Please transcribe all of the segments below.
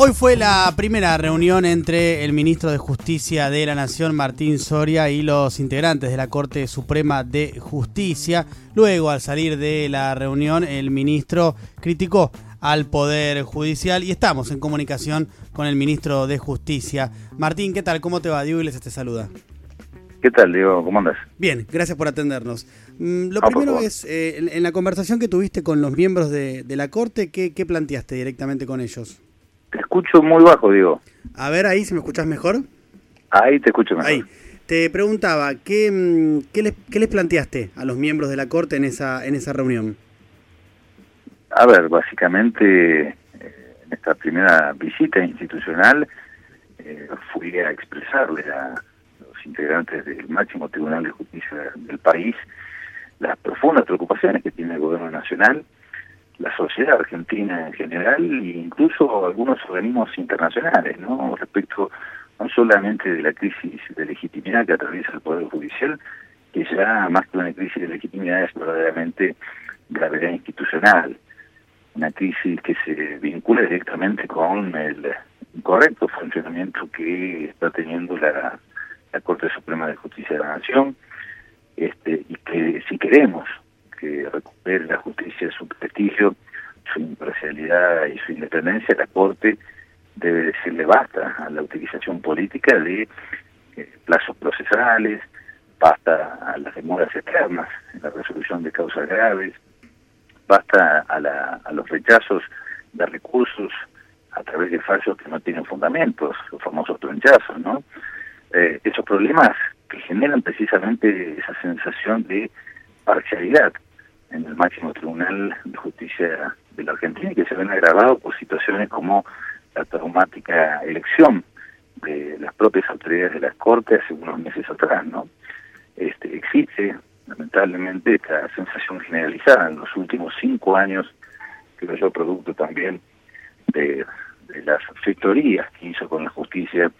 Hoy fue la primera reunión entre el ministro de Justicia de la Nación, Martín Soria, y los integrantes de la Corte Suprema de Justicia. Luego, al salir de la reunión, el ministro criticó al Poder Judicial y estamos en comunicación con el ministro de Justicia. Martín, ¿qué tal? ¿Cómo te va? Diego Iglesias te saluda. ¿Qué tal, Diego? ¿Cómo andas? Bien, gracias por atendernos. Mm, lo primero es, eh, en, la conversación que tuviste con los miembros de, la Corte, ¿qué, ¿qué planteaste directamente con ellos? Escucho muy bajo, digo. A ver, ahí, si me escuchas mejor. Ahí te escucho mejor. Ahí. Te preguntaba, ¿qué, mm, qué, les, ¿qué les planteaste a los miembros de la Corte en esa, en esa reunión? A ver, básicamente, eh, en esta primera visita institucional, eh, fui a expresarle a los integrantes del máximo Tribunal de Justicia del país las profundas preocupaciones que tiene el gobierno nacional la sociedad argentina en general e incluso algunos organismos internacionales, ¿no? Respecto no solamente de la crisis de legitimidad que atraviesa el Poder Judicial, que ya más que una crisis de legitimidad es verdaderamente gravedad institucional, una crisis que se vincula directamente con el incorrecto funcionamiento que está teniendo la, la Corte Suprema de Justicia de la Nación, este, y que si queremos que recupere la justicia su prestigio, su imparcialidad y su independencia, la Corte debe decirle basta a la utilización política de eh, plazos procesales, basta a las demoras eternas en la resolución de causas graves, basta a, la, a los rechazos de recursos a través de fallos que no tienen fundamentos, los famosos tronchazos, ¿no? Eh, esos problemas que generan precisamente esa sensación de parcialidad en el máximo tribunal de justicia de la Argentina y que se ven agravados por situaciones como la traumática elección de las propias autoridades de las Cortes hace unos meses atrás, ¿no? Este, existe, lamentablemente, esta sensación generalizada en los últimos cinco años, creo yo, producto también de, las fechorías que hizo con la justicia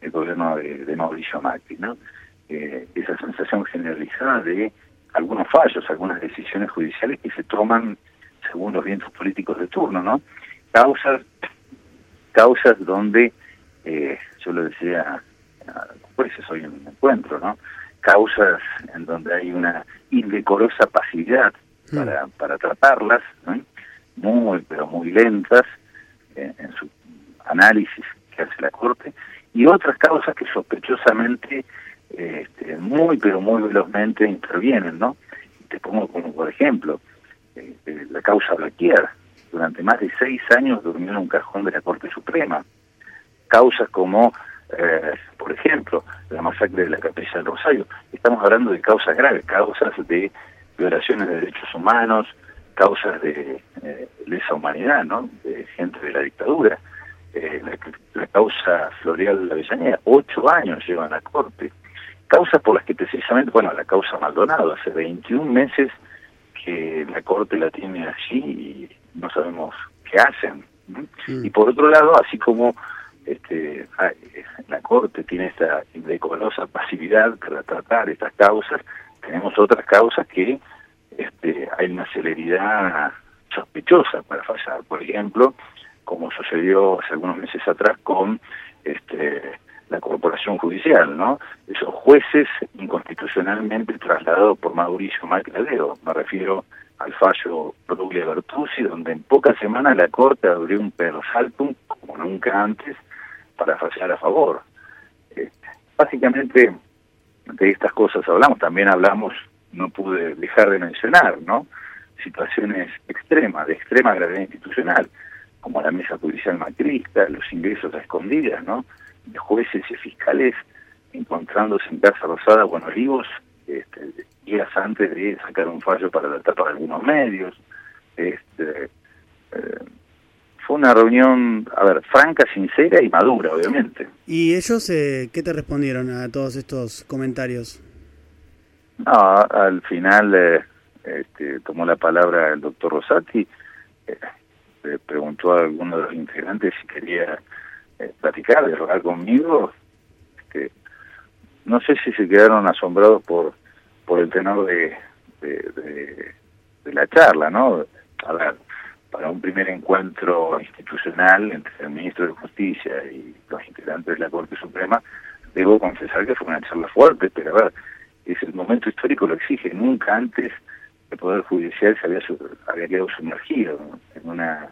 el gobierno de, Mauricio Macri, ¿no? Eh, esa sensación generalizada de algunos fallos, algunas decisiones judiciales que se toman según los vientos políticos de turno, ¿no? Causas, causas donde, eh, yo lo decía pues hoy en un encuentro, ¿no? Causas en donde hay una indecorosa pasividad mm. para, para tratarlas, muy, pero muy lentas eh, en su análisis que hace la Corte, y otras causas que sospechosamente este, muy, pero muy velozmente intervienen, ¿no? Te pongo como por ejemplo eh, eh, la causa Blaquier. Durante más de seis años durmió en un cajón de la Corte Suprema. Causas como, eh, por ejemplo, la masacre de la Capilla del Rosario. Estamos hablando de causas graves, causas de violaciones de derechos humanos, causas de lesa humanidad, ¿no? De gente de la dictadura. la, la, causa Floreal de la Avellaneda, ocho años lleva a la Corte causas por las que precisamente, bueno, la causa Maldonado, hace 21 meses que la Corte la tiene allí y no sabemos qué hacen. Y por otro lado, así como este, la Corte tiene esta indecorosa pasividad para tratar estas causas, tenemos otras causas que este, hay una celeridad sospechosa para fallar. Por ejemplo, como sucedió hace algunos meses atrás con este, la corporación judicial, ¿no? Esos jueces inconstitucionalmente trasladados por Mauricio Macladeo. Me refiero al fallo Produglia Bertuzzi, donde en pocas semanas la Corte abrió un persaltum, como nunca antes, para fallar a favor. Eh, básicamente, de estas cosas hablamos. También hablamos, no pude dejar de mencionar, ¿no? Situaciones extremas, de extrema gravedad institucional, como la mesa judicial macrista, los ingresos a escondidas, ¿no? De jueces y fiscales encontrándose en Casa Rosada con Olivos este, días antes de sacar un fallo para la etapa de algunos medios. Este, eh, fue una reunión, a ver, franca, sincera y madura, obviamente. ¿Y ellos eh, qué te respondieron a todos estos comentarios? No, al final eh, este, tomó la palabra el doctor Rosati, eh, le preguntó a alguno de los integrantes si quería eh, platicar, dialogar conmigo, este, no sé si se quedaron asombrados por por el tenor de, de, la charla, ¿no? A ver, para un primer encuentro institucional entre el ministro de Justicia y los integrantes de la Corte Suprema, debo confesar que fue una charla fuerte, pero a ver, es el momento histórico lo exige. Nunca antes el Poder Judicial se había, había quedado sumergido en una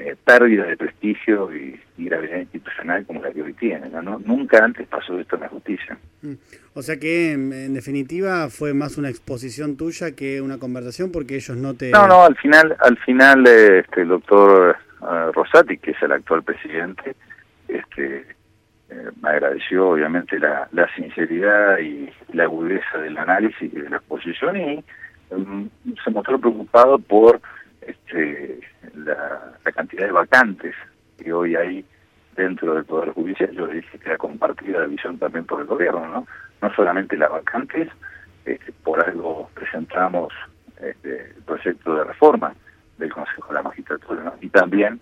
eh, pérdida de prestigio y, gravedad institucional como la que hoy tiene. ¿no? Nunca antes pasó esto en la justicia. Mm. O sea que, en definitiva, fue más una exposición tuya que una conversación porque ellos no te... No, no, al final, al final este, el doctor uh, Rosati, que es el actual presidente, este, eh, me agradeció obviamente la, la, sinceridad y la agudeza del análisis y de la exposición y um, se mostró preocupado por este, de vacantes que hoy hay dentro del Poder Judicial, yo dije que era compartida la visión también por el gobierno, ¿no? No solamente las vacantes, este, por algo presentamos este, el proyecto de reforma del Consejo de la Magistratura, ¿no? Y también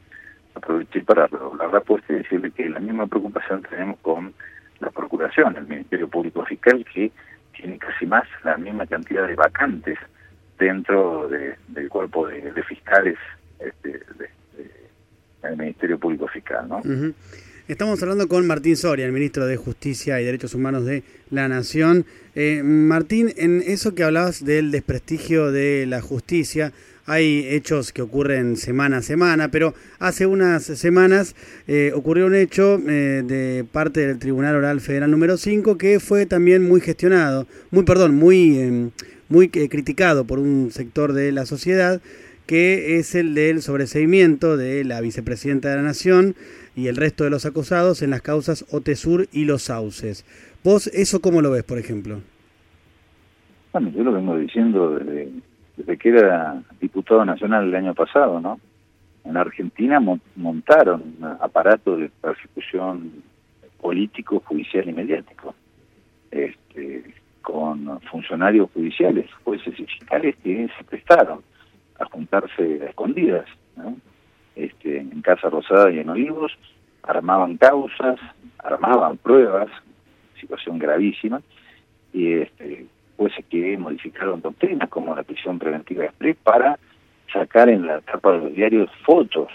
aproveché para redoblar la apuesta y decirle que la misma preocupación tenemos con la Procuración, el Ministerio Público Fiscal, que tiene casi más la misma cantidad de vacantes dentro del cuerpo de, fiscales este, del Ministerio Público Fiscal. ¿no? Estamos hablando con Martín Soria, el ministro de Justicia y Derechos Humanos de la Nación. Eh, Martín, en eso que hablabas del desprestigio de la justicia, hay hechos que ocurren semana a semana, pero hace unas semanas eh, ocurrió un hecho eh, de parte del Tribunal Oral Federal número 5 que fue también muy gestionado, muy, perdón, muy em, muy criticado por un sector de la sociedad, que es el del sobreseimiento de la vicepresidenta de la Nación y el resto de los acusados en las causas Otesur y Los Sauces. ¿Vos eso cómo lo ves, por ejemplo? Bueno, yo lo vengo diciendo desde, que era diputado nacional el año pasado, ¿no? En Argentina montaron aparatos de persecución político, judicial y mediático. Este, con funcionarios judiciales, jueces y fiscales que se prestaron a juntarse a escondidas este, en Casa Rosada y en Olivos, armaban causas, armaban pruebas, situación gravísima, y este, jueces que modificaron doctrinas como la prisión preventiva express para sacar en la tapa de los diarios fotos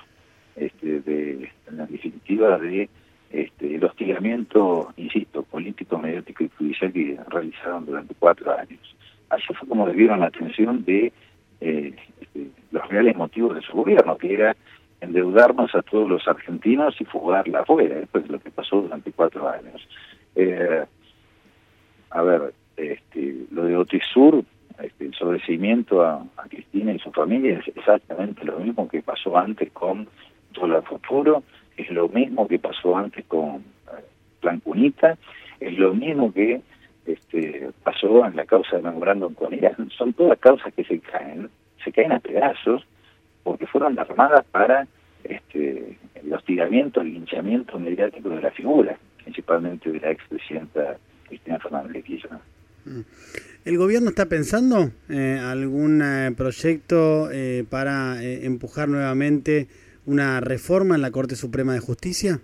este, de, en la definitiva de este, el hostigamiento, insisto, político, mediático y judicial que realizaron durante cuatro años. Así fue como debieron la atención de eh, los reales motivos de su gobierno, que era endeudarnos a todos los argentinos y fugarla afuera, después de lo que pasó durante cuatro años. Eh, a ver, este, lo de Otisur, este, el sobreseimiento a, a, Cristina y su familia es exactamente lo mismo que pasó antes con Dólar Futuro, es lo mismo que pasó antes con eh, Plan Cunita, es lo mismo que este, pasó en la causa de Memorándum con Irán. Son todas causas que se caen, se caen a pedazos porque fueron armadas para este, el hostigamiento, el linchamiento mediático de la figura, principalmente de la expresidenta Cristina Fernández de Kirchner. Mm. ¿El gobierno está pensando eh, algún eh, proyecto eh, para eh, empujar nuevamente una reforma en la Corte Suprema de Justicia?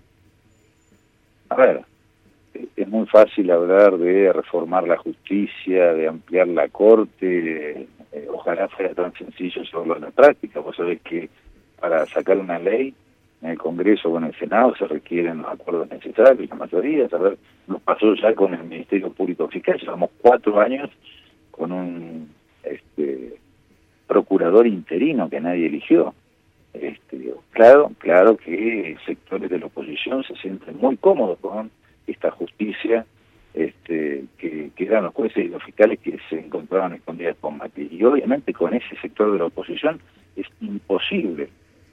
A ver, es muy fácil hablar de reformar la justicia, de ampliar la Corte, eh, ojalá fuera tan sencillo llevarlo en la práctica. Vos sabés que para sacar una ley en el Congreso o en el Senado se requieren los acuerdos necesarios, la mayoría. Ver, nos pasó ya con el Ministerio Público Fiscal, llevamos cuatro años con un este, procurador interino que nadie eligió. Este, claro, claro que sectores de la oposición se sienten muy cómodos con esta justicia este, que, que, eran los jueces y los fiscales que se encontraban escondidas con Macri. Y obviamente con ese sector de la oposición es imposible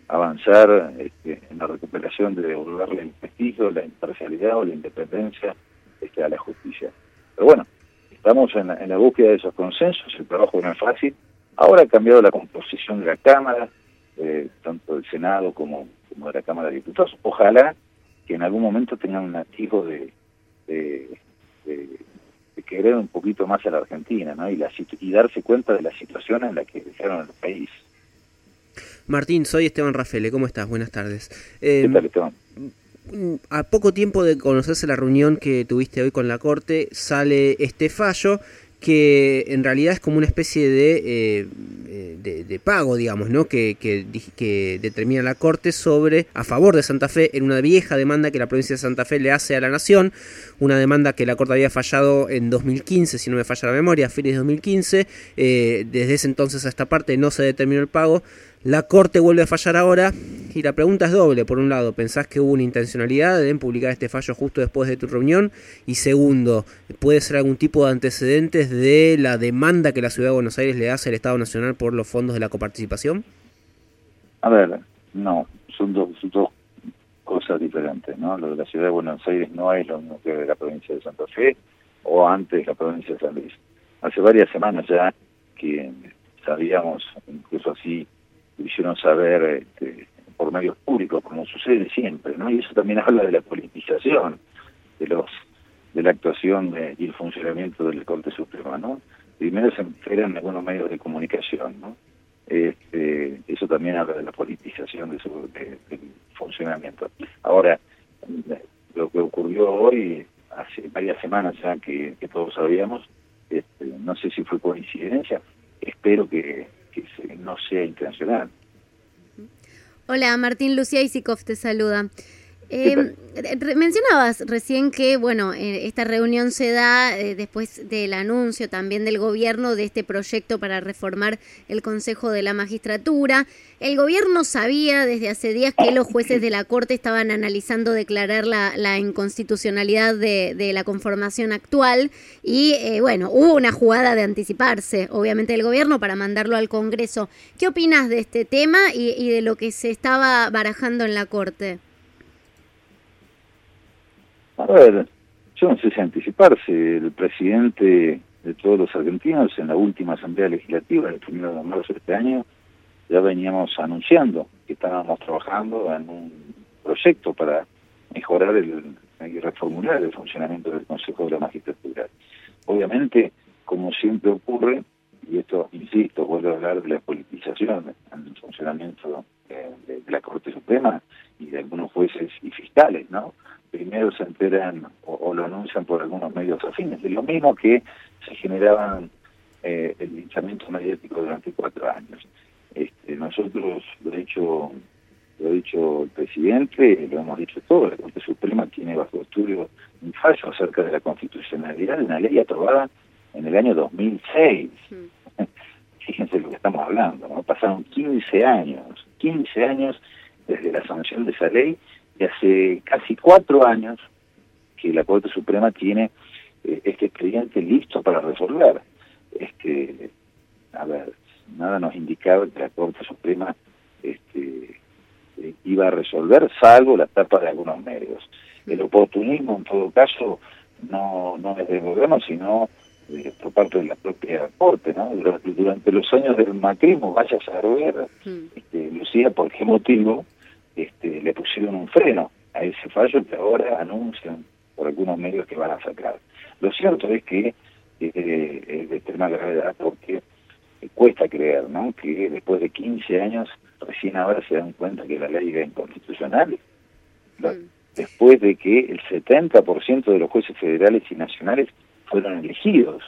avanzar este, en la recuperación de devolverle el prestigio, la imparcialidad o la independencia este, a la justicia. Pero bueno, estamos en en la búsqueda de esos consensos, el trabajo no es fácil. Ahora ha cambiado la composición de la Cámara, eh, tanto del Senado como, de la Cámara de Diputados. Ojalá que en algún momento tengan un activo de, de, querer un poquito más a la Argentina ¿no? y, la, y darse cuenta de la situación en la que dejaron el país. Martín, soy Esteban Rafele, ¿cómo estás? Buenas tardes. ¿Qué em, tal, Esteban? A poco tiempo de conocerse la reunión que tuviste hoy con la Corte, sale este fallo que en realidad es como una especie de eh, de, pago, digamos, ¿no? Que, que, determina la Corte sobre a favor de Santa Fe en una vieja demanda que la provincia de Santa Fe le hace a la Nación, una demanda que la Corte había fallado en 2015, si no me falla la memoria, a fines de 2015. desde ese entonces a esta parte no se determinó el pago. La Corte vuelve a fallar ahora y la pregunta es doble. Por un lado, ¿pensás que hubo una intencionalidad de publicar este fallo justo después de tu reunión? Y segundo, ¿puede ser algún tipo de antecedentes de la demanda que la Ciudad de Buenos Aires le hace al Estado Nacional por los fondos de la coparticipación? A ver, no, son dos, dos cosas diferentes, ¿no? Lo de la Ciudad de Buenos Aires no es lo mismo que de la provincia de Santa Fe o antes la provincia de San Luis. Hace varias semanas ya que sabíamos, incluso así lo hicieron saber este, por medios públicos, como sucede siempre, ¿no? Y eso también habla de la politización de los de la actuación y el funcionamiento del Corte Suprema, ¿no? Primero se enteran en algunos medios de comunicación, ¿no? Este, eso también habla de la politización de su, del funcionamiento. Ahora, lo que ocurrió hoy, hace varias semanas ya que, todos sabíamos, este, no sé si fue coincidencia, espero que, que no sea intencional. Hola, Martín Lucía Isikov te saluda. Eh, mencionabas recién que, bueno, eh, esta reunión se da eh, después del anuncio también del gobierno de este proyecto para reformar el Consejo de la Magistratura. El gobierno sabía desde hace días que los jueces de la Corte estaban analizando declarar la, inconstitucionalidad de, la conformación actual y, eh, bueno, hubo una jugada de anticiparse, obviamente, del gobierno para mandarlo al Congreso. ¿Qué opinas de este tema y de lo que se estaba barajando en la Corte? A ver, yo no sé si anticiparse. El presidente de todos los argentinos en la última asamblea legislativa, el primero de marzo de este año, ya veníamos anunciando que estábamos trabajando en un proyecto para mejorar el, y reformular el funcionamiento del Consejo de la Magistratura. Obviamente, como siempre ocurre, y esto, insisto, vuelvo a hablar de la politización en el funcionamiento de la Corte Suprema y de algunos jueces y fiscales, ¿no? primero se enteran o, lo anuncian por algunos medios afines, de lo mismo que se generaban eh, el linchamiento mediático durante cuatro años. Este, nosotros, lo ha dicho, lo ha dicho el presidente, lo hemos dicho todos, la Corte Suprema tiene bajo estudio un fallo acerca de la constitucionalidad de una ley aprobada en el año 2006. Mm. Fíjense lo que estamos hablando, ¿no? Pasaron 15 años, 15 años desde la sanción de esa ley y hace casi cuatro años que la Corte Suprema tiene eh, este expediente listo para resolver. Este, a ver, nada nos indicaba que la Corte Suprema este, eh, iba a resolver, salvo la tapa de algunos medios. El oportunismo, en todo caso, no, no es del gobierno, sino eh, por parte de la propia Corte, ¿no? Durante, los años del macrismo, vaya a saber, mm. Lucía, por qué motivo este, le pusieron un freno a ese fallo que ahora anuncian por algunos medios que van a sacar. Lo cierto es que eh, es de extrema gravedad porque cuesta creer ¿no? que después de 15 años recién ahora se dan cuenta que la ley es inconstitucional. Mm. Después de que el 70% de los jueces federales y nacionales fueron elegidos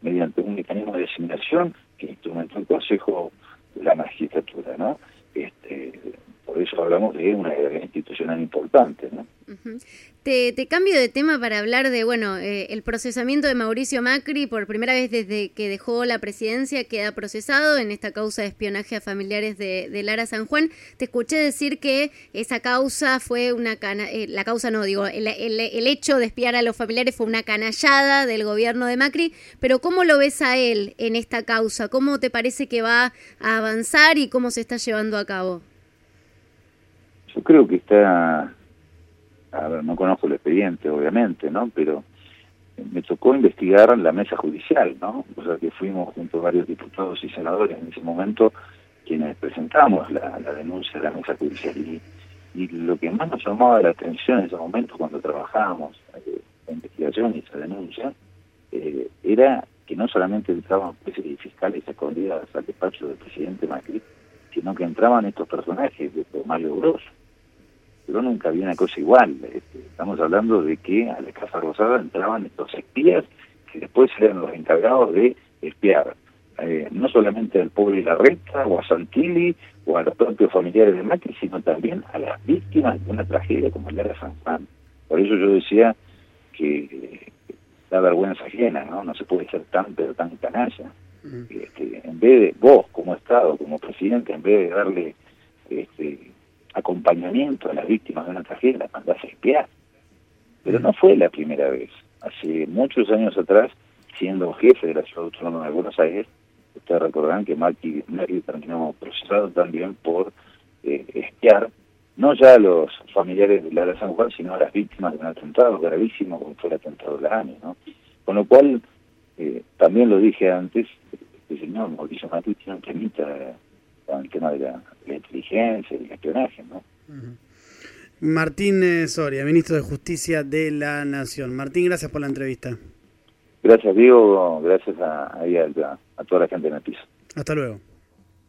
mediante un mecanismo de designación que instrumentó el Consejo de la Magistratura, ¿no? Este, por eso hablamos de una institucional importante. ¿no? te, cambio de tema para hablar de, bueno, eh, el procesamiento de Mauricio Macri, por primera vez desde que dejó la presidencia, queda procesado en esta causa de espionaje a familiares de, Lara San Juan. Te escuché decir que esa causa fue una cana eh, la causa no, digo, el, hecho de espiar a los familiares fue una canallada del gobierno de Macri, pero ¿cómo lo ves a él en esta causa? ¿Cómo te parece que va a avanzar y cómo se está llevando a cabo? Yo creo que está, a ver, no conozco el expediente, obviamente, ¿no? Pero me tocó investigar la mesa judicial, ¿no? O sea, que fuimos junto a varios diputados y senadores en ese momento quienes presentamos la, denuncia de la mesa judicial. Y, lo que más nos llamaba la atención en ese momento cuando trabajábamos eh, la investigación y esa denuncia eh, era que no solamente entraban jueces y fiscales escondidas al despacho del presidente Macri, sino que entraban estos personajes de Mario Grosso, pero nunca había una cosa igual. Este, estamos hablando de que a la Casa Rosada entraban estos espías que después eran los encargados de espiar eh, no solamente al pueblo y la recta, o a Santilli, o a los propios familiares de Macri, sino también a las víctimas de una tragedia como la de San Juan. Por eso yo decía que da vergüenza ajena, ¿no? No se puede ser tan, pero tan canalla. Este, en vez de vos, como Estado, como presidente, en vez de darle este, acompañamiento a las víctimas de una tragedia, las mandás a espiar. Pero no fue la primera vez. Hace muchos años atrás, siendo jefe de la Ciudad Autónoma de Buenos Aires, ustedes recordarán que Macri, terminó procesado también por eh, espiar no ya a los familiares de la San Juan, sino a las víctimas de un atentado gravísimo como fue el atentado de la ANI, ¿no? Con lo cual, eh, también lo dije antes, el señor Mauricio Macri tiene un temita con el tema de la, inteligencia y el espionaje, ¿no? Martín eh, Soria, ministro de Justicia de la Nación. Martín, gracias por la entrevista. Gracias, Diego. Gracias a, a, a toda la gente en el piso. Hasta luego.